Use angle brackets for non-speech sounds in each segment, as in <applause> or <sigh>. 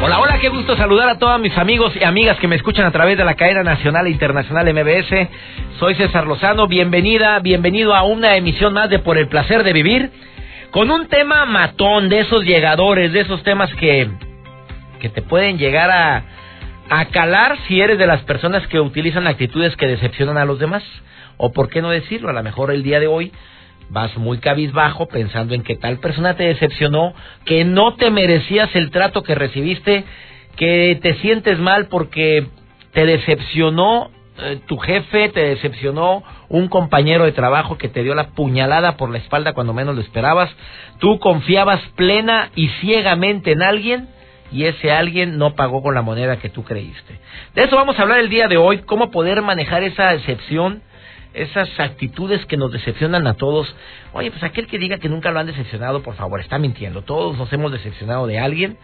Hola, hola, qué gusto saludar a todos mis amigos y amigas que me escuchan a través de la cadena nacional e internacional MBS. Soy César Lozano, bienvenida, bienvenido a una emisión más de Por el placer de vivir, con un tema matón de esos llegadores, de esos temas que, que te pueden llegar a, a calar si eres de las personas que utilizan actitudes que decepcionan a los demás. O por qué no decirlo, a lo mejor el día de hoy vas muy cabizbajo pensando en que tal persona te decepcionó, que no te merecías el trato que recibiste, que te sientes mal porque te decepcionó eh, tu jefe, te decepcionó un compañero de trabajo que te dio la puñalada por la espalda cuando menos lo esperabas, tú confiabas plena y ciegamente en alguien y ese alguien no pagó con la moneda que tú creíste. De eso vamos a hablar el día de hoy, cómo poder manejar esa decepción, esas actitudes que nos decepcionan a todos. Oye, pues aquel que diga que nunca lo han decepcionado, por favor, está mintiendo. Todos nos hemos decepcionado de alguien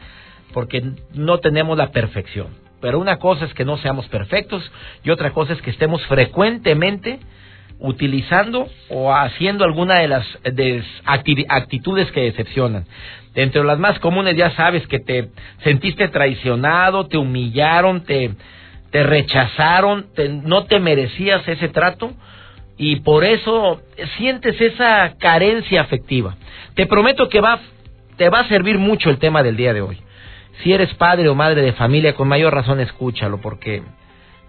porque no tenemos la perfección. Pero una cosa es que no seamos perfectos y otra cosa es que estemos frecuentemente utilizando o haciendo alguna de las actitudes que decepcionan. Entre las más comunes ya sabes que te sentiste traicionado, te humillaron, te, te rechazaron, no te merecías ese trato y por eso sientes esa carencia afectiva. Te prometo que va, te va a servir mucho el tema del día de hoy. Si eres padre o madre de familia, con mayor razón escúchalo, porque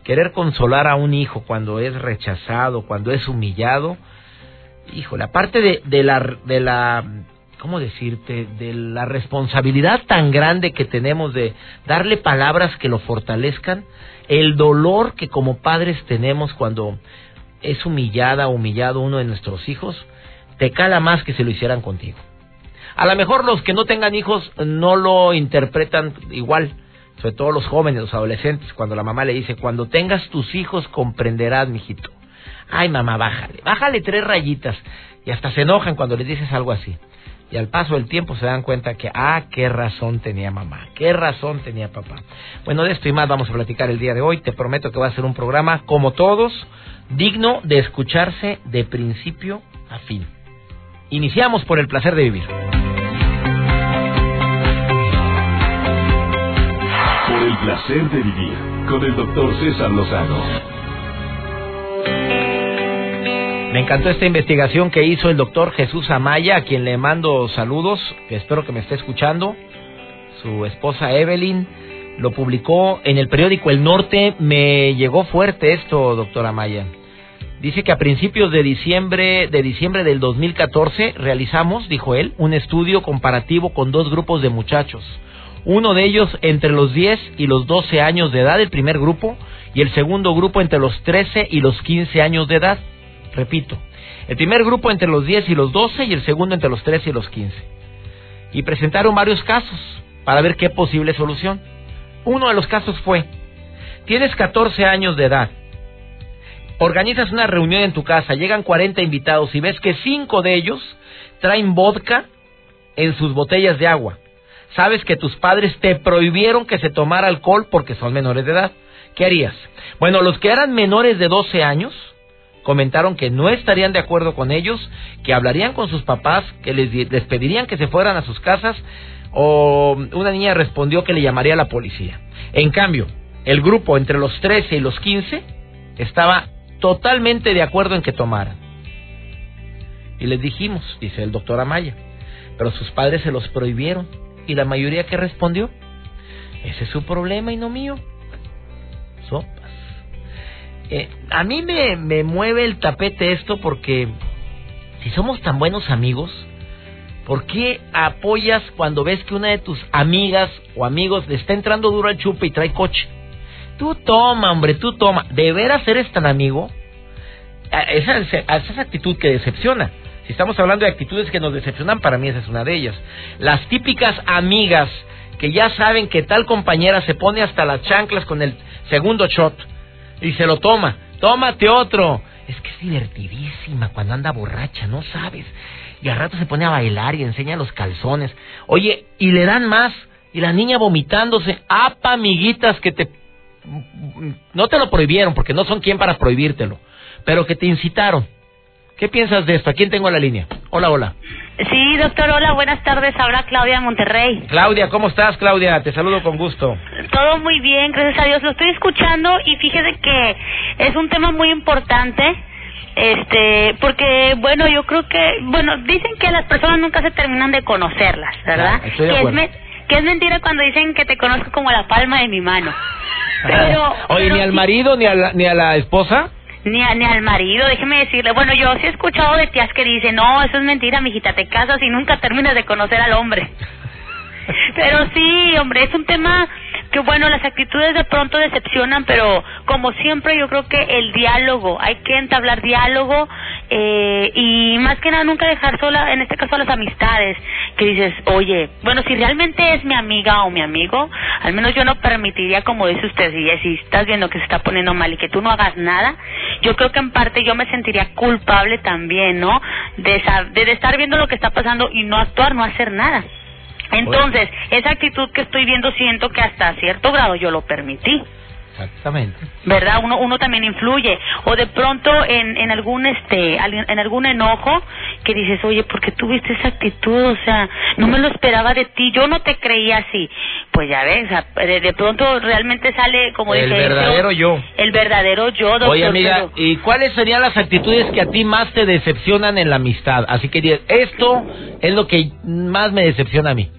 querer consolar a un hijo cuando es rechazado, cuando es humillado, híjole, aparte de, de la, de la, ¿cómo decirte? De la responsabilidad tan grande que tenemos de darle palabras que lo fortalezcan, el dolor que como padres tenemos cuando es humillada, humillado uno de nuestros hijos, te cala más que si lo hicieran contigo. A lo mejor los que no tengan hijos no lo interpretan igual, sobre todo los jóvenes, los adolescentes, cuando la mamá le dice, cuando tengas tus hijos comprenderás, mijito. Ay, mamá, bájale, bájale tres rayitas. Y hasta se enojan cuando les dices algo así. Y al paso del tiempo se dan cuenta que, ah, qué razón tenía mamá, qué razón tenía papá. Bueno, de esto y más vamos a platicar el día de hoy. Te prometo que va a ser un programa, como todos, digno de escucharse de principio a fin. Iniciamos por el placer de vivir. Por el placer de vivir con el doctor César Lozano. Me encantó esta investigación que hizo el doctor Jesús Amaya, a quien le mando saludos, que espero que me esté escuchando. Su esposa Evelyn lo publicó en el periódico El Norte. Me llegó fuerte esto, doctor Amaya. Dice que a principios de diciembre, de diciembre del 2014 realizamos, dijo él, un estudio comparativo con dos grupos de muchachos. Uno de ellos entre los 10 y los 12 años de edad, el primer grupo, y el segundo grupo entre los 13 y los 15 años de edad. Repito, el primer grupo entre los 10 y los 12 y el segundo entre los 13 y los 15. Y presentaron varios casos para ver qué posible solución. Uno de los casos fue, tienes 14 años de edad, organizas una reunión en tu casa, llegan 40 invitados y ves que 5 de ellos traen vodka en sus botellas de agua. Sabes que tus padres te prohibieron que se tomara alcohol porque son menores de edad. ¿Qué harías? Bueno, los que eran menores de 12 años, comentaron que no estarían de acuerdo con ellos, que hablarían con sus papás, que les, pedirían que se fueran a sus casas o una niña respondió que le llamaría a la policía. En cambio, el grupo entre los 13 y los 15 estaba totalmente de acuerdo en que tomaran. Y les dijimos, dice el doctor Amaya, pero sus padres se los prohibieron. ¿Y la mayoría que respondió? Ese es su problema y no mío. Eh, a mí me, me mueve el tapete esto porque si somos tan buenos amigos, ¿por qué apoyas cuando ves que una de tus amigas o amigos le está entrando duro al chupe y trae coche? Tú toma, hombre, tú toma. ¿De veras eres tan amigo? Esa, esa es actitud que decepciona. Si estamos hablando de actitudes que nos decepcionan, para mí esa es una de ellas. Las típicas amigas que ya saben que tal compañera se pone hasta las chanclas con el segundo shot y se lo toma. Tómate otro. Es que es divertidísima cuando anda borracha, no sabes. Y al rato se pone a bailar y enseña los calzones. Oye, y le dan más. Y la niña vomitándose. ¡Apa, amiguitas, que te... No te lo prohibieron, porque no son quien para prohibírtelo. Pero que te incitaron. ¿Qué piensas de esto? ¿A quién tengo en la línea? Hola, hola. Sí, doctor, hola, buenas tardes. Habla Claudia Monterrey. Claudia, ¿cómo estás, Claudia? Te saludo con gusto. Todo muy bien, gracias a Dios. Lo estoy escuchando y fíjese que es un tema muy importante. Este, porque, bueno, yo creo que, bueno, dicen que las personas nunca se terminan de conocerlas, ¿verdad? estoy de que, es que es mentira cuando dicen que te conozco como la palma de mi mano. <laughs> Pero, Oye, pero ni al marido ni a la, ni a la esposa. Ni, ni al marido, déjeme decirle. Bueno, yo sí he escuchado de tías que dicen, no, eso es mentira, mijita, te casas y nunca terminas de conocer al hombre. Pero sí, hombre, es un tema que, bueno, las actitudes de pronto decepcionan, pero como siempre yo creo que el diálogo, hay que entablar diálogo eh, y más que nada nunca dejar sola, en este caso a las amistades, que dices, oye, bueno, si realmente es mi amiga o mi amigo, al menos yo no permitiría, como dice usted, si, si estás viendo que se está poniendo mal y que tú no hagas nada, yo creo que en parte yo me sentiría culpable también, ¿no? De, de estar viendo lo que está pasando y no actuar, no hacer nada. Entonces, esa actitud que estoy viendo siento que hasta cierto grado yo lo permití. Exactamente. ¿verdad? Uno, uno también influye. O de pronto en, en algún este, en algún enojo que dices, oye, ¿por qué tuviste esa actitud? O sea, no me lo esperaba de ti, yo no te creía así. Pues ya ves, de, de pronto realmente sale como El verdadero yo. El verdadero yo, doctor. Oye, amiga, ¿y cuáles serían las actitudes que a ti más te decepcionan en la amistad? Así que esto es lo que más me decepciona a mí.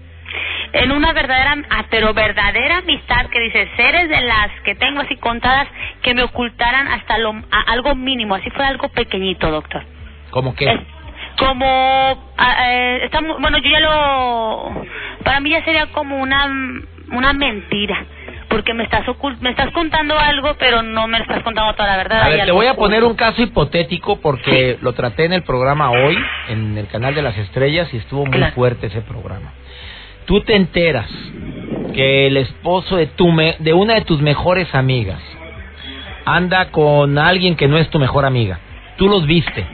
En una verdadera, pero verdadera amistad que dices, eres de las que tengo así contadas que me ocultaran hasta lo, a- algo mínimo, así fue algo pequeñito, doctor. ¿Cómo que? Es como eh, está bueno yo ya lo para mí ya sería como una una mentira porque me estás ocult- me estás contando algo pero no me estás contando toda la verdad A ver, te voy a poner un caso hipotético porque lo traté en el programa hoy, en el canal de las estrellas, y estuvo muy Claro. fuerte ese programa. Tú te enteras que el esposo de, tu me- de una de tus mejores amigas anda con alguien que no es tu mejor amiga. Tú los viste.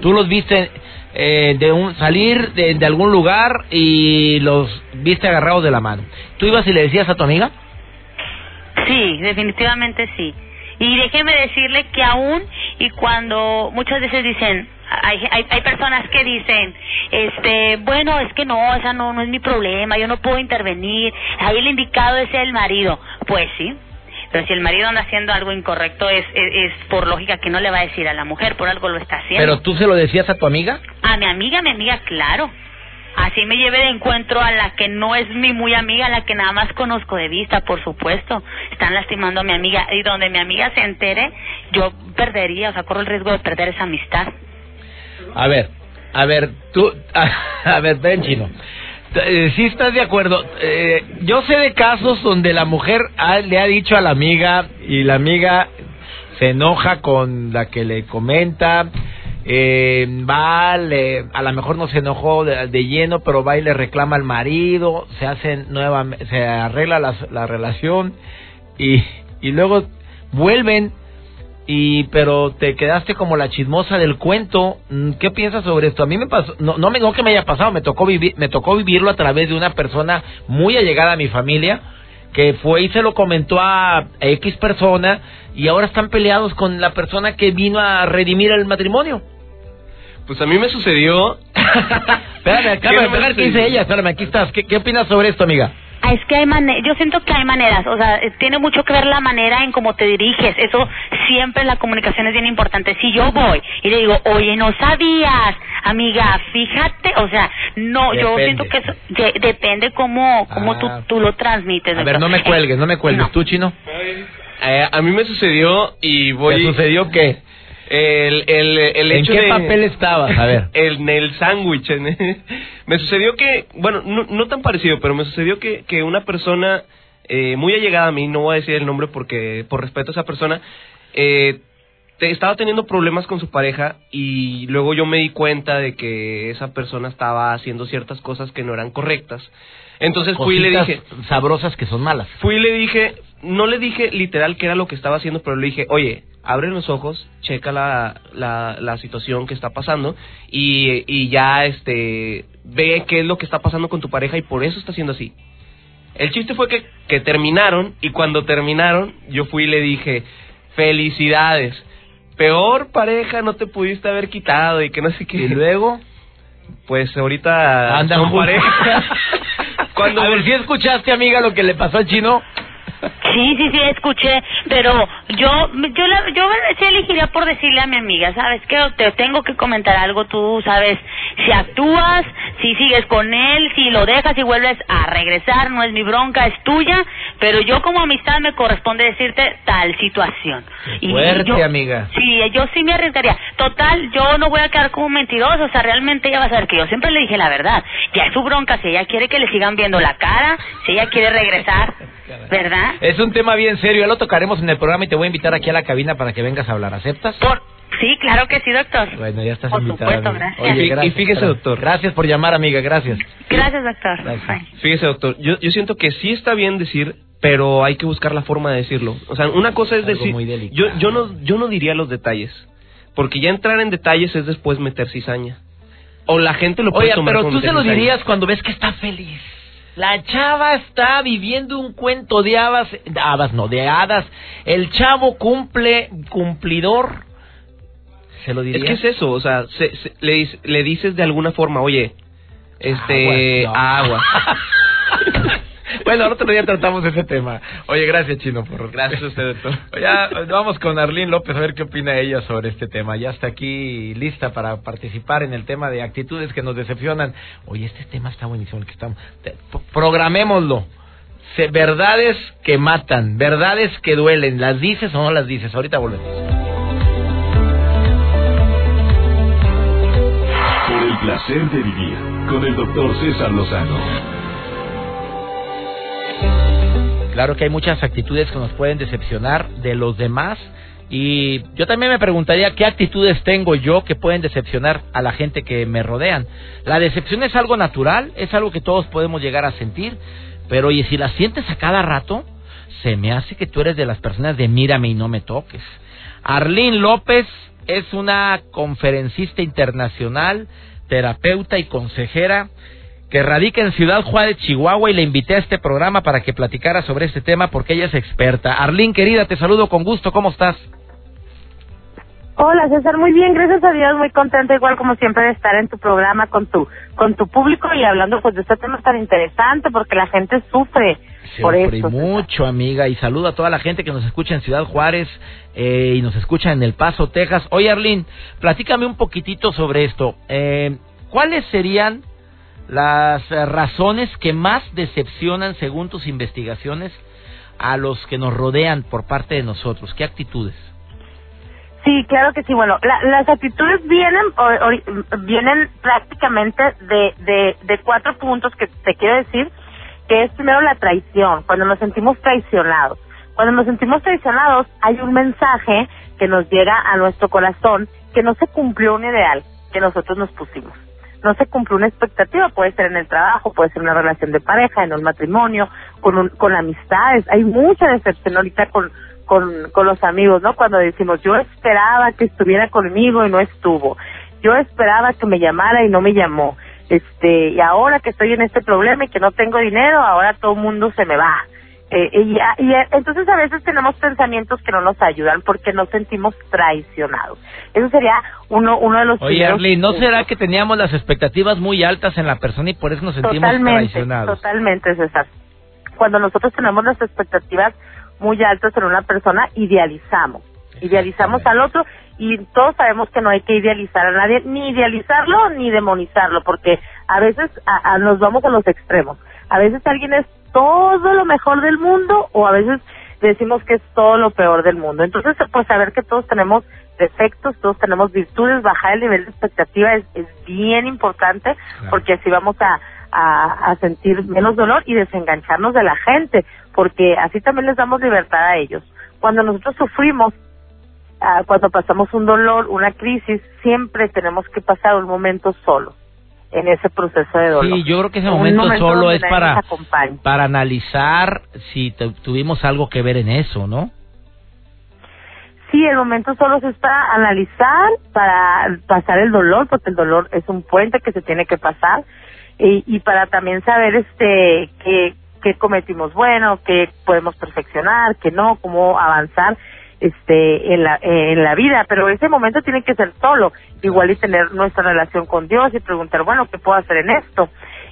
Tú los viste eh, de un, salir de, de algún lugar y los viste agarrados de la mano. ¿Tú ibas y le decías a tu amiga? sí definitivamente sí y déjeme decirle que aún y cuando muchas veces dicen hay, hay, hay personas que dicen este bueno es que no esa no no es mi problema yo no puedo intervenir. Ahí el indicado es el marido. Pues sí pero si el marido anda haciendo algo incorrecto es, es, es por lógica que no le va a decir a la mujer por algo lo está haciendo. Pero tú se lo decías a tu amiga. a mi amiga mi amiga claro. Así me lleve de encuentro a la que no es mi muy amiga a la que nada más conozco de vista por supuesto. Están lastimando a mi amiga y donde mi amiga se entere yo perdería o sea corro el riesgo de perder esa amistad A ver, a ver, tú, <laughs> a, ver, ven chino. Eh, Si estás de acuerdo, eh, yo sé de casos donde la mujer le ha dicho a la amiga y la amiga se enoja con la que le comenta, eh, va, le, a lo mejor no se enojó de, de lleno, pero va y le reclama al marido, se hace nueva, se arregla la, la relación y, y luego vuelven y pero te quedaste como la chismosa del cuento. Mm, ¿Qué piensas sobre esto? A mí me pasó, no, no me no que me haya pasado, me tocó vivir, me tocó vivirlo a través de una persona muy allegada a mi familia que fue y se lo comentó a X persona y ahora están peleados con la persona que vino a redimir el matrimonio. Pues a mí me sucedió. <laughs> Espérame, de ¿Qué pegar me qué dice ella. Espérame, aquí estás. ¿Qué, qué opinas sobre esto, amiga? Ah, Es que hay mane yo siento que hay maneras, o sea, eh, tiene mucho que ver la manera en cómo te diriges, eso siempre en la comunicación es bien importante. Si yo voy y le digo, oye, no sabías, amiga, fíjate, o sea, no, yo siento que eso de- depende cómo, cómo tú, Ah. tú lo transmites. A ver, no me cuelgues, no me cuelgues. No. ¿Tú, chino? Eh, a mí me sucedió y voy. ¿Te sucedió qué? El, el, el ¿En hecho qué de- papel estabas? A ver. <laughs> En el sándwich. en- <laughs> me sucedió que, bueno, no, no tan parecido, pero me sucedió que, que una persona eh, muy allegada a mí, no voy a decir el nombre porque por respeto a esa persona, eh, te- estaba teniendo problemas con su pareja y luego yo me di cuenta de que esa persona estaba haciendo ciertas cosas que no eran correctas. Entonces fui y le dije, sabrosas que son malas. fui y le dije, no le dije literal que era lo que estaba haciendo, pero le dije, oye, abre los ojos, checa la, la, la situación que está pasando y, y ya este ve qué es lo que está pasando con tu pareja y por eso está haciendo así. El chiste fue que, que terminaron y cuando terminaron yo fui y le dije, felicidades, peor pareja no te pudiste haber quitado y que no sé qué. Y luego... Pues ahorita Andan son pareja. <laughs> Cuando A ver, si escuchaste, amiga, lo que le pasó al chino? Sí, sí, sí, escuché, pero yo yo la- yo sí elegiría por decirle a mi amiga, ¿sabes qué? Te tengo que comentar algo, tú sabes, si actúas, si sigues con él, si lo dejas y vuelves a regresar, no es mi bronca, es tuya, pero yo como amistad me corresponde decirte tal situación. fuerte, yo, amiga. Sí, yo sí me arriesgaría. Total, yo no voy a quedar como mentiroso, o sea, realmente ella va a saber que yo siempre le dije la verdad. Ya es su bronca, si ella quiere que le sigan viendo la cara, si ella quiere regresar, <laughs> ¿verdad? <laughs> Es un tema bien serio, ya lo tocaremos en el programa y te voy a invitar aquí a la cabina para que vengas a hablar. ¿Aceptas? Por... Sí, claro que sí, doctor. Bueno, ya estás Por invitada. supuesto, gracias. Oye, Y- y gracias, fíjese, doctor. Gracias por llamar, amiga, gracias. Gracias, doctor. Gracias. Fíjese, doctor, yo, yo siento que sí está bien decir, pero hay que buscar la forma de decirlo. O sea, una cosa es Algo decir, yo, yo no, yo no diría los detalles, porque ya entrar en detalles es después meter cizaña. O la gente lo puede Oye, tomar pero tú se lo dirías cuando ves que está feliz. La chava está viviendo un cuento de habas, de habas no, de hadas. El chavo cumple, cumplidor. ¿Se lo Es que es eso, o sea, se- se- le, le dices de alguna forma, oye, este, agua. no. <laughs> bueno, el otro día tratamos ese tema. Oye, gracias, Chino, por... Gracias a usted, doctor. <laughs> Ya vamos con Arlene López a ver qué opina ella sobre este tema. Ya está aquí lista para participar en el tema de actitudes que nos decepcionan. Oye, este tema está buenísimo el que estamos. Programémoslo. Se- verdades que matan, verdades que duelen. ¿Las dices o no las dices? Ahorita volvemos. Por el placer de vivir con el doctor César Lozano. Claro que hay muchas actitudes que nos pueden decepcionar de los demás. Y yo también me preguntaría qué actitudes tengo yo que pueden decepcionar a la gente que me rodean. La decepción es algo natural, es algo que todos podemos llegar a sentir, pero oye, si la sientes a cada rato, se me hace que tú eres de las personas de mírame y no me toques. Arlene López es una conferencista internacional, terapeuta y consejera que radica en Ciudad Juárez, Chihuahua, y le invité a este programa para que platicara sobre este tema porque ella es experta. Arlene, querida, te saludo con gusto, ¿cómo estás? Hola César, muy bien, gracias a Dios, muy contenta igual como siempre de estar en tu programa con tu con tu público y hablando pues de este tema tan interesante porque la gente sufre por eso. César. mucho, amiga, y saludo a toda la gente que nos escucha en Ciudad Juárez eh, y nos escucha en El Paso, Texas. Oye, Arlene, platícame un poquitito sobre esto. Eh, ¿Cuáles serían las eh, razones que más decepcionan, según tus investigaciones, a los que nos rodean por parte de nosotros? ¿Qué actitudes? Sí, claro que sí. Bueno, la- las actitudes vienen o- vienen prácticamente de, de, de cuatro puntos que te quiero decir, que es primero la traición, cuando nos sentimos traicionados. Cuando nos sentimos traicionados hay un mensaje que nos llega a nuestro corazón que no se cumplió un ideal que nosotros nos pusimos. No se cumplió una expectativa, puede ser en el trabajo, puede ser una relación de pareja, en un matrimonio, con, un, con amistades. Hay mucha decepción ahorita con, con, con los amigos, ¿no? Cuando decimos, yo esperaba que estuviera conmigo y no estuvo. Yo esperaba que me llamara y no me llamó. Este, y ahora que estoy en este problema y que no tengo dinero, ahora todo el mundo se me va. Eh, y, y entonces a veces tenemos pensamientos que no nos ayudan porque nos sentimos traicionados. Eso sería uno, uno de los Oye, Arlene, ¿no será que teníamos las expectativas muy altas en la persona y por eso nos sentimos totalmente, traicionados? Totalmente, César. Cuando nosotros tenemos las expectativas muy altas en una persona, idealizamos. Idealizamos al otro y todos sabemos que no hay que idealizar a nadie, ni idealizarlo ni demonizarlo, porque a veces a- a- nos vamos a los extremos. A veces alguien es todo lo mejor del mundo o a veces decimos que es todo lo peor del mundo. Entonces, pues saber que todos tenemos defectos, todos tenemos virtudes, bajar el nivel de expectativa es, es bien importante porque así vamos a, a, a sentir menos dolor y desengancharnos de la gente, porque así también les damos libertad a ellos. Cuando nosotros sufrimos ah, cuando pasamos un dolor, una crisis, siempre tenemos que pasar un momento solo en ese proceso de dolor. Sí, yo creo que ese momento, solo es para, para analizar si tu- tuvimos algo que ver en eso, ¿no? Sí, el momento solo es para analizar, para pasar el dolor, porque el dolor es un puente que se tiene que pasar, y, y para también saber este qué, qué cometimos bueno, qué podemos perfeccionar, qué no, cómo avanzar este en la en la vida, pero ese momento tiene que ser solo, igual y tener nuestra relación con Dios y preguntar, bueno, ¿qué puedo hacer en esto?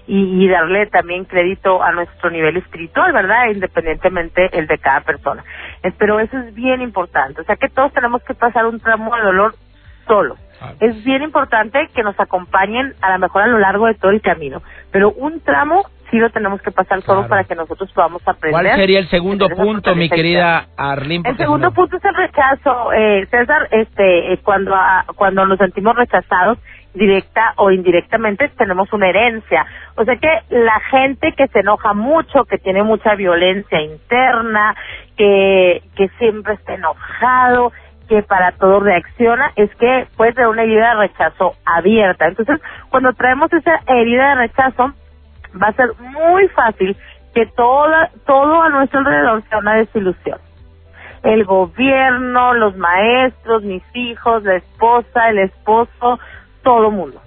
y, y darle también crédito a nuestro nivel espiritual, ¿verdad? Independientemente el de cada persona. Eh, Pero eso es bien importante, o sea que todos tenemos que pasar un tramo de dolor solo. Es bien importante que nos acompañen a lo mejor a lo largo de todo el camino, pero un tramo sí lo tenemos que pasar solo Claro. para que nosotros podamos aprender. ¿Cuál sería el segundo punto, mi querida Arlene? el segundo no- punto es el rechazo, eh, César. Este, eh, cuando ah, cuando nos sentimos rechazados directa o indirectamente tenemos una herencia. O sea que la gente que se enoja mucho, que tiene mucha violencia interna, que que siempre está enojado, que para todo reacciona, es que puede tener una herida de rechazo abierta. Entonces, cuando traemos esa herida de rechazo, va a ser muy fácil que toda, todo a nuestro alrededor sea una desilusión. El gobierno, los maestros, mis hijos, la esposa, el esposo, todo mundo.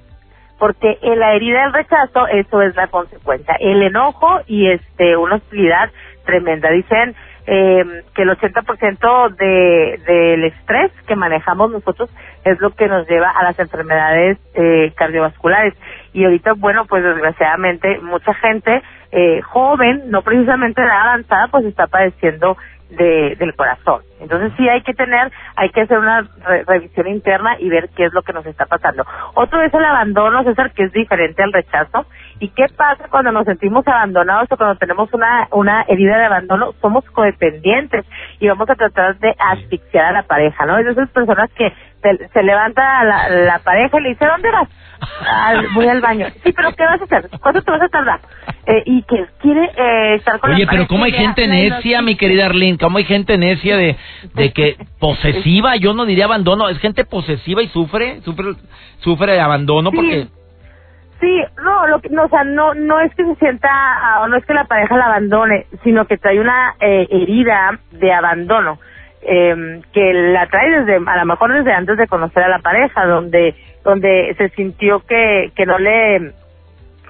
Porque en la herida del rechazo, eso es la consecuencia. El enojo y este una hostilidad tremenda. Dicen eh, que el 80% de, del estrés que manejamos nosotros es lo que nos lleva a las enfermedades eh, cardiovasculares. Y ahorita, bueno, pues desgraciadamente mucha gente eh, joven, no precisamente de edad avanzada, pues está padeciendo de, del corazón. Entonces sí hay que tener, hay que hacer una re- revisión interna y ver qué es lo que nos está pasando. Otro es el abandono, César, que es diferente al rechazo. ¿Y qué pasa cuando nos sentimos abandonados o cuando tenemos una, una herida de abandono? Somos codependientes y vamos a tratar de asfixiar a la pareja, ¿no? Es de esas personas que se, se levanta la, la pareja y le dice, ¿dónde vas? "Ah, voy al baño. Sí, pero ¿qué vas a hacer? ¿Cuánto te vas a tardar? Eh, y que quiere eh, estar con la Oye, pero ¿cómo hay gente necia, mi querida Arlene? ¿Cómo hay gente necia de, de que posesiva? Yo no diría abandono, es gente posesiva y sufre, sufre, sufre de abandono Sí. porque... Sí, no, lo que, no, o sea, no, no es que se sienta, ah, o no es que la pareja la abandone, sino que trae una eh, herida de abandono, eh, que la trae desde, a lo mejor desde antes de conocer a la pareja, donde, donde se sintió que, que no le,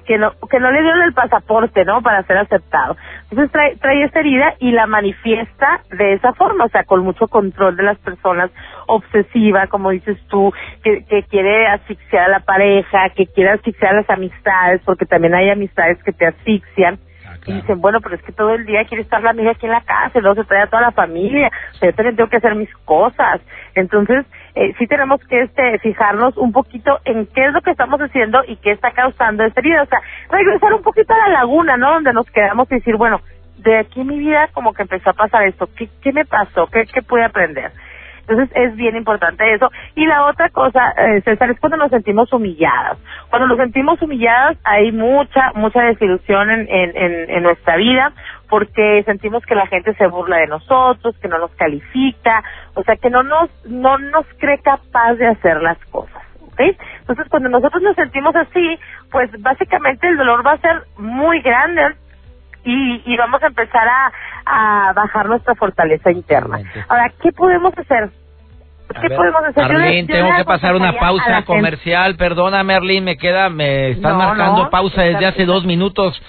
que no, que no le dieron el pasaporte, ¿no? Para ser aceptado. Entonces trae, trae esa herida y la manifiesta de esa forma, o sea, con mucho control de las personas, obsesiva, como dices tú, que, que quiere asfixiar a la pareja, que quiere asfixiar a las amistades, porque también hay amistades que te asfixian. Y dicen, bueno, pero es que todo el día quiere estar la amiga aquí en la casa, y luego se trae a toda la familia, o sea, yo también tengo que hacer mis cosas. Entonces, eh, sí tenemos que este, fijarnos un poquito en qué es lo que estamos haciendo y qué está causando esta herida. O sea, regresar un poquito a la laguna, ¿no? Donde nos quedamos y decir, bueno, de aquí mi vida como que empezó a pasar esto, ¿qué, qué me pasó? ¿Qué, qué pude aprender? Entonces es bien importante eso. Y la otra cosa, eh, César, es cuando nos sentimos humilladas. Cuando nos sentimos humilladas hay mucha, mucha desilusión en, en, en, en nuestra vida porque sentimos que la gente se burla de nosotros, que no nos califica, o sea, que no nos, no nos cree capaz de hacer las cosas. ¿ok? Entonces cuando nosotros nos sentimos así, pues básicamente el dolor va a ser muy grande y, y vamos a empezar a, a bajar nuestra fortaleza interna. Ahora, ¿qué podemos hacer? ¿Qué ver, podemos hacer? Arlene, tengo que pasar una pausa comercial. Perdóname, Arlene, me queda, me están No, marcando no, pausa desde hace dos minutos.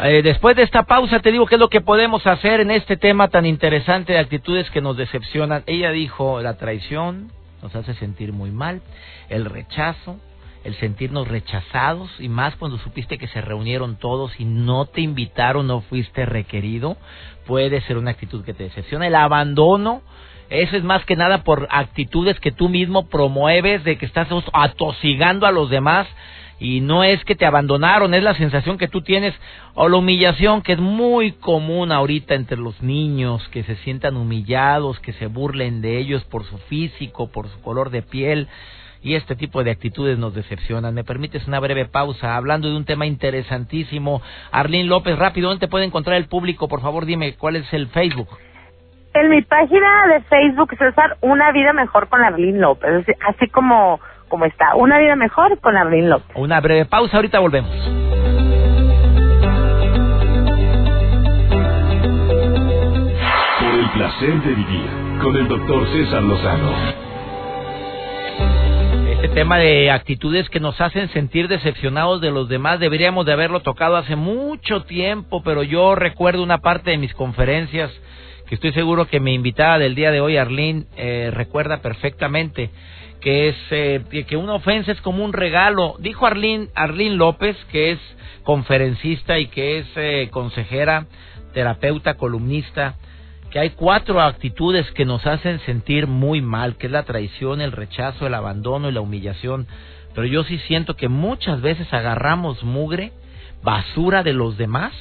Eh, después de esta pausa te digo qué es lo que podemos hacer en este tema tan interesante de actitudes que nos decepcionan. Ella dijo, la traición nos hace sentir muy mal, el rechazo, el sentirnos rechazados y más cuando supiste que se reunieron todos y no te invitaron, no fuiste requerido, puede ser una actitud que te decepciona. El abandono, eso es más que nada por actitudes que tú mismo promueves de que estás atosigando a los demás y no es que te abandonaron, es la sensación que tú tienes o la humillación que es muy común ahorita entre los niños, que se sientan humillados, que se burlen de ellos por su físico, por su color de piel y este tipo de actitudes nos decepcionan. ¿Me permites una breve pausa hablando de un tema interesantísimo? Arlene López, rápido, ¿dónde te puede encontrar el público? Por favor, dime cuál es el Facebook. En mi página de Facebook, César, Una Vida Mejor con Arlene López. Así, como, como está, Una Vida Mejor con Arlene López. Una breve pausa, ahorita volvemos. Por el placer de vivir con el doctor César Lozano. Este tema de actitudes que nos hacen sentir decepcionados de los demás deberíamos de haberlo tocado hace mucho tiempo, pero yo recuerdo una parte de mis conferencias que estoy seguro que mi invitada del día de hoy, Arlene, eh, recuerda perfectamente que es eh, que una ofensa es como un regalo. Dijo Arlene, Arlene López, que es conferencista y que es eh, consejera, terapeuta, columnista, que hay cuatro actitudes que nos hacen sentir muy mal, que es la traición, el rechazo, el abandono y la humillación. Pero yo sí siento que muchas veces agarramos mugre, basura de los demás,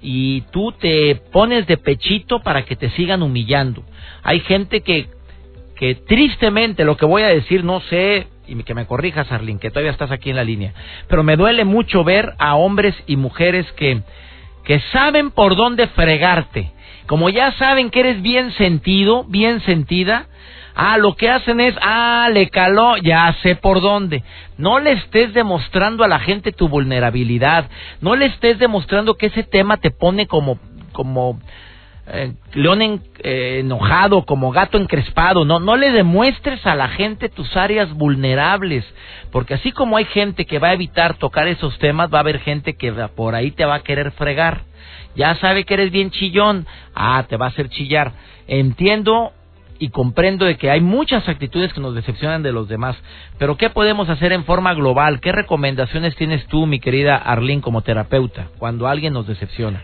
y tú te pones de pechito para que te sigan humillando. Hay gente que, que tristemente, lo que voy a decir, no sé, y que me corrijas, Arlene, que todavía estás aquí en la línea, pero me duele mucho ver a hombres y mujeres que, que saben por dónde fregarte. Como ya saben que eres bien sentido, bien sentida, Ah, lo que hacen es, ah, le caló, ya sé por dónde. No le estés demostrando a la gente tu vulnerabilidad. No le estés demostrando que ese tema te pone como, como eh, león eh, enojado, como gato encrespado. No, no le demuestres a la gente tus áreas vulnerables. Porque así como hay gente que va a evitar tocar esos temas, va a haber gente que por ahí te va a querer fregar. Ya sabe que eres bien chillón. Ah, te va a hacer chillar. Entiendo y comprendo de que hay muchas actitudes que nos decepcionan de los demás, pero ¿qué podemos hacer en forma global? ¿Qué recomendaciones tienes tú, mi querida Arlene, como terapeuta, cuando alguien nos decepciona?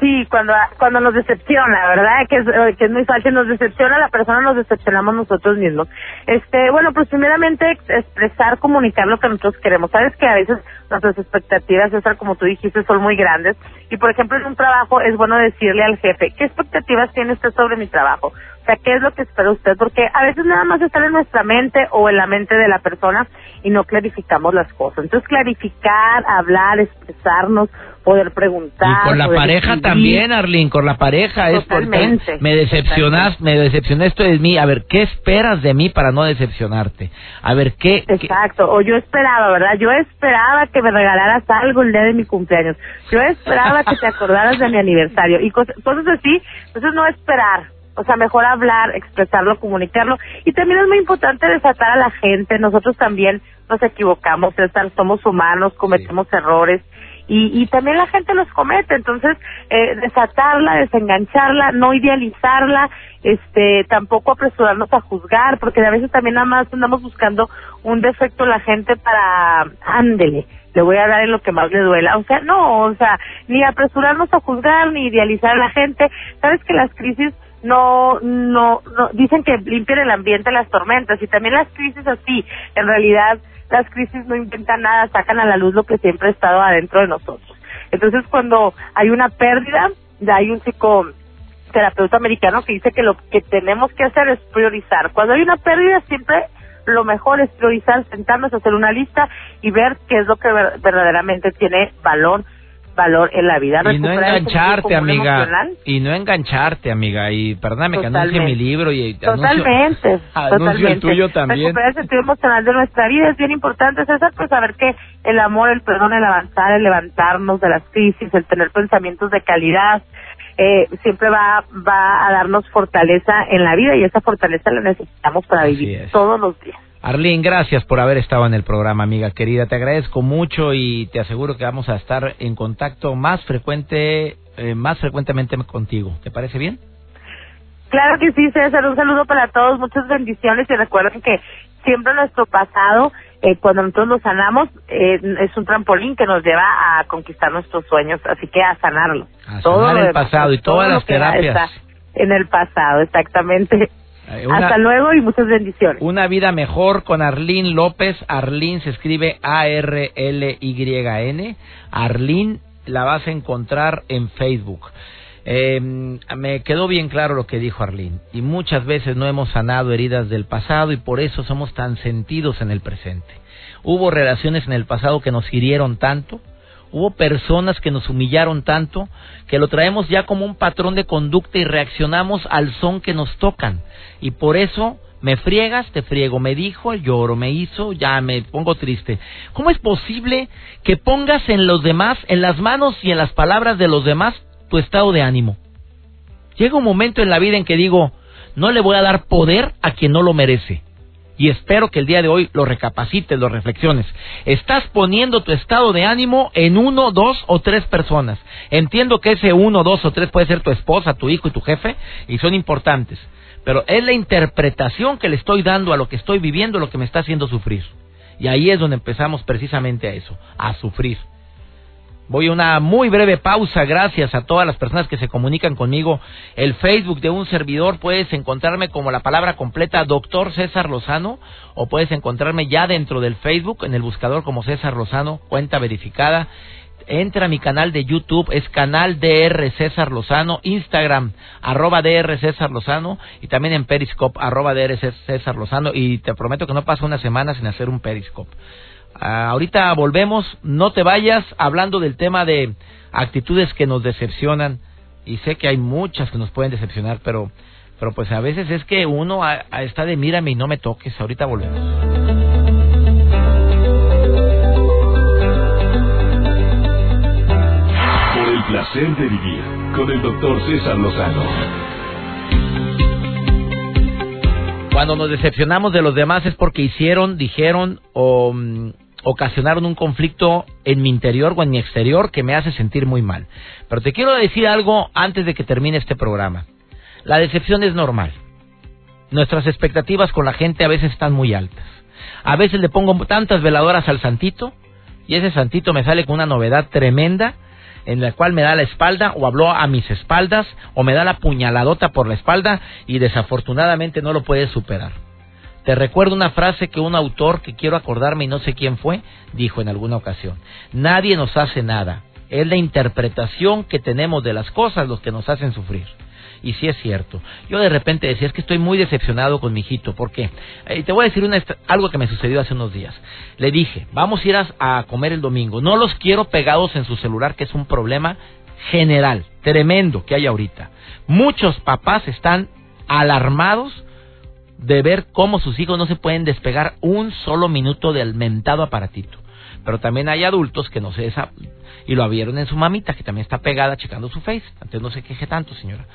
Sí, cuando cuando nos decepciona, ¿verdad? Que es, eh, que es muy fácil, nos decepciona la persona, nos decepcionamos nosotros mismos. Este, bueno, pues primeramente expresar, comunicar lo que nosotros queremos. Sabes que a veces nuestras expectativas, César, como tú dijiste, son muy grandes. Y por ejemplo, en un trabajo es bueno decirle al jefe, ¿qué expectativas tiene usted sobre mi trabajo? O sea, ¿qué es lo que espera usted? Porque a veces nada más está en nuestra mente o en la mente de la persona y no clarificamos las cosas. Entonces, clarificar, hablar, expresarnos, poder preguntar. Y con la pareja también, Arlene, con la pareja. Es Totalmente. me decepcionas, me decepcionaste de mí. A ver, ¿qué esperas de mí para no decepcionarte? A ver, ¿qué? Exacto, o yo esperaba, ¿verdad? Yo esperaba que me regalaras algo el día de mi cumpleaños. Yo esperaba que te acordaras de mi aniversario y cosas, cosas así. Entonces, no esperar. O sea, mejor hablar, expresarlo, comunicarlo. Y también es muy importante desatar a la gente. Nosotros también nos equivocamos, somos humanos, cometemos errores y, y también la gente los comete, entonces eh, desatarla, desengancharla, no idealizarla, este, tampoco apresurarnos a juzgar, porque a veces también nada más andamos buscando un defecto en la gente para, ándele, le voy a dar en lo que más le duela, o sea, no, o sea, ni apresurarnos a juzgar, ni idealizar a la gente, sabes que las crisis no, no, no, dicen que limpian el ambiente las tormentas, y también las crisis así, en realidad, las crisis no inventan nada, sacan a la luz lo que siempre ha estado adentro de nosotros. Entonces, cuando hay una pérdida, hay un psicoterapeuta americano que dice que lo que tenemos que hacer es priorizar. Cuando hay una pérdida, siempre lo mejor es priorizar, sentarnos, hacer una lista y ver qué es lo que verdaderamente tiene valor valor en la vida. Y no engancharte, amiga. Y no engancharte, amiga. Y perdóname que anuncie mi libro y Totalmente. <laughs> Anuncio, el tuyo también. Recuperar el sentido emocional de nuestra vida es bien importante, César, pues saber que el amor, el perdón, el avanzar, el levantarnos de las crisis, el tener pensamientos de calidad, eh, siempre va, va a darnos fortaleza en la vida y esa fortaleza la necesitamos para vivir todos los días. Arlene, gracias por haber estado en el programa, amiga querida. Te agradezco mucho y te aseguro que vamos a estar en contacto más frecuente, eh, más frecuentemente contigo. ¿Te parece bien? Claro que sí, César. Un saludo para todos, muchas bendiciones y recuerden que siempre nuestro pasado, eh, cuando nosotros lo sanamos, eh, es un trampolín que nos lleva a conquistar nuestros sueños, así que a sanarlo. A sanar el pasado y todas las terapias. En el pasado, exactamente. Eh, Hasta luego y muchas bendiciones. Una vida mejor con Arlín López. Arlín se escribe A-R-L-Y-N. Arlín la vas a encontrar en Facebook. Eh, me quedó bien claro lo que dijo Arlín. Y muchas veces no hemos sanado heridas del pasado y por eso somos tan sentidos en el presente. Hubo relaciones en el pasado que nos hirieron tanto. Hubo personas que nos humillaron tanto que lo traemos ya como un patrón de conducta y reaccionamos al son que nos tocan. Y por eso me friegas, te friego, me dijo, lloro, me hizo, ya me pongo triste. ¿Cómo es posible que pongas en los demás, en las manos y en las palabras de los demás, tu estado de ánimo? Llega un momento en la vida en que digo, no le voy a dar poder a quien no lo merece y espero que el día de hoy lo recapacites, lo reflexiones. Estás poniendo tu estado de ánimo en uno, dos o tres personas. Entiendo que ese uno, dos o tres puede ser tu esposa, tu hijo y tu jefe y son importantes. Pero es la interpretación que le estoy dando a lo que estoy viviendo lo que me está haciendo sufrir. Y ahí es donde empezamos precisamente a eso, a sufrir. Voy a una muy breve pausa, gracias a todas las personas que se comunican conmigo. El Facebook de un servidor puedes encontrarme como la palabra completa Doctor César Lozano o puedes encontrarme ya dentro del Facebook en el buscador como César Lozano, cuenta verificada. Entra a mi canal de YouTube, es canal DR César Lozano, Instagram, arroba DR César Lozano, y también en Periscope, arroba DR César Lozano, y te prometo que no pasa una semana sin hacer un Periscope. Ah, ahorita volvemos, no te vayas hablando del tema de actitudes que nos decepcionan y sé que hay muchas que nos pueden decepcionar, pero pero pues a veces es que uno está de mírame y no me toques. Ahorita volvemos. Por el placer de vivir con el doctor César Lozano. Cuando nos decepcionamos de los demás es porque hicieron, dijeron o mm, ocasionaron un conflicto en mi interior o en mi exterior que me hace sentir muy mal. Pero te quiero decir algo antes de que termine este programa. La decepción es normal. Nuestras expectativas con la gente a veces están muy altas. A veces le pongo tantas veladoras al santito y ese santito me sale con una novedad tremenda en la cual me da la espalda o habló a mis espaldas o me da la puñaladota por la espalda y desafortunadamente no lo puede superar. Te recuerdo una frase que un autor que quiero acordarme y no sé quién fue, dijo en alguna ocasión. Nadie nos hace nada. Es la interpretación que tenemos de las cosas los que nos hacen sufrir. Y sí es cierto. Yo de repente decía, es que estoy muy decepcionado con mi hijito. ¿Por qué? Eh, te voy a decir una, algo que me sucedió hace unos días. Le dije, vamos a ir a comer el domingo. No los quiero pegados en su celular, que es un problema general, tremendo que hay ahorita. Muchos papás están alarmados de ver cómo sus hijos no se pueden despegar un solo minuto del mentado aparatito. Pero también hay adultos que no sé esa y lo vieron en su mamita que también está pegada checando su face. Entonces no se queje tanto, señora.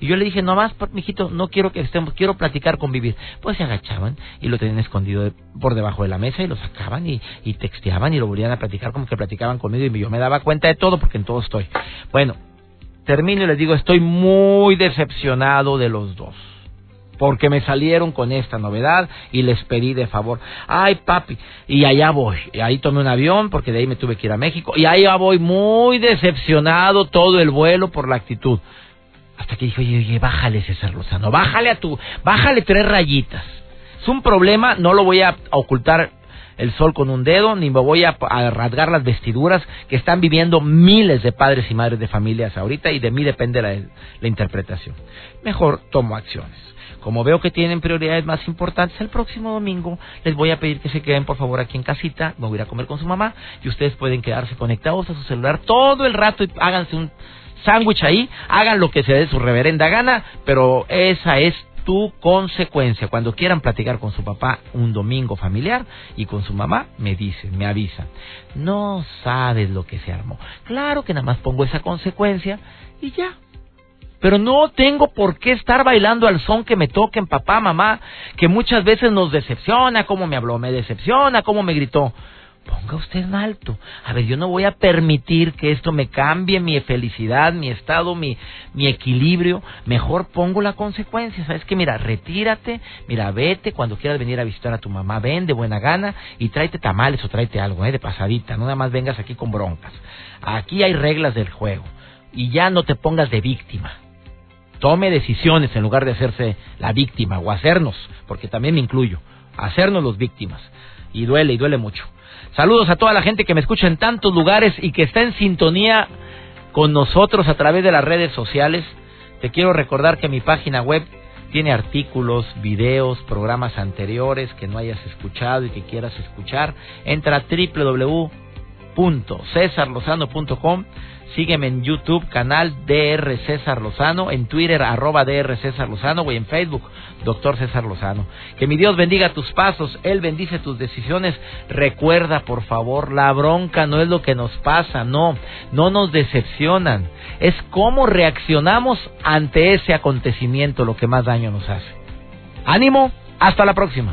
Y yo le dije, no más, mijito, no quiero que estemos, quiero platicar, convivir. Pues se agachaban y lo tenían escondido por debajo de la mesa y lo sacaban y, y texteaban y lo volvían a platicar como que platicaban conmigo y yo me daba cuenta de todo porque en todo estoy. Bueno, termino y les digo, estoy muy decepcionado de los dos porque me salieron con esta novedad y les pedí de favor, ay papi, y allá voy, y ahí tomé un avión porque de ahí me tuve que ir a México, y allá voy muy decepcionado todo el vuelo por la actitud. Hasta que dije, oye, oye, bájale César Lozano, bájale a tu, bájale tres rayitas. Es un problema, no lo voy a ocultar el sol con un dedo, ni me voy a, rasgar las vestiduras que están viviendo miles de padres y madres de familias ahorita y de mí depende la, la interpretación. Mejor tomo acciones. Como veo que tienen prioridades más importantes, el próximo domingo les voy a pedir que se queden por favor aquí en casita, me voy a ir a comer con su mamá y ustedes pueden quedarse conectados a su celular todo el rato y háganse un sándwich ahí, hagan lo que se dé su reverenda gana, pero esa es tu consecuencia. Cuando quieran platicar con su papá un domingo familiar y con su mamá, me dicen, me avisan. No sabes lo que se armó. Claro que nada más pongo esa consecuencia y ya, pero no tengo por qué estar bailando al son que me toquen papá, mamá, que muchas veces nos decepciona cómo me habló, me decepciona cómo me gritó. Ponga usted en alto. A ver, yo no voy a permitir que esto me cambie mi felicidad, mi estado, mi, mi equilibrio. Mejor pongo la consecuencia. ¿Sabes qué? Mira, retírate, mira, vete cuando quieras venir a visitar a tu mamá. Ven de buena gana y tráete tamales o tráete algo, ¿eh? De pasadita. No nada más vengas aquí con broncas. Aquí hay reglas del juego. Y ya no te pongas de víctima tome decisiones en lugar de hacerse la víctima o hacernos, porque también me incluyo, hacernos los víctimas. Y duele, y duele mucho. Saludos a toda la gente que me escucha en tantos lugares y que está en sintonía con nosotros a través de las redes sociales. Te quiero recordar que mi página web tiene artículos, videos, programas anteriores que no hayas escuchado y que quieras escuchar. Entra a www.cesarlozano.com Sígueme en YouTube, canal DR César Lozano, en Twitter, arroba DR César Lozano, o en Facebook, Doctor César Lozano. Que mi Dios bendiga tus pasos, Él bendice tus decisiones. Recuerda, por favor, la bronca no es lo que nos pasa, no, no nos decepcionan. Es cómo reaccionamos ante ese acontecimiento lo que más daño nos hace. Ánimo, hasta la próxima.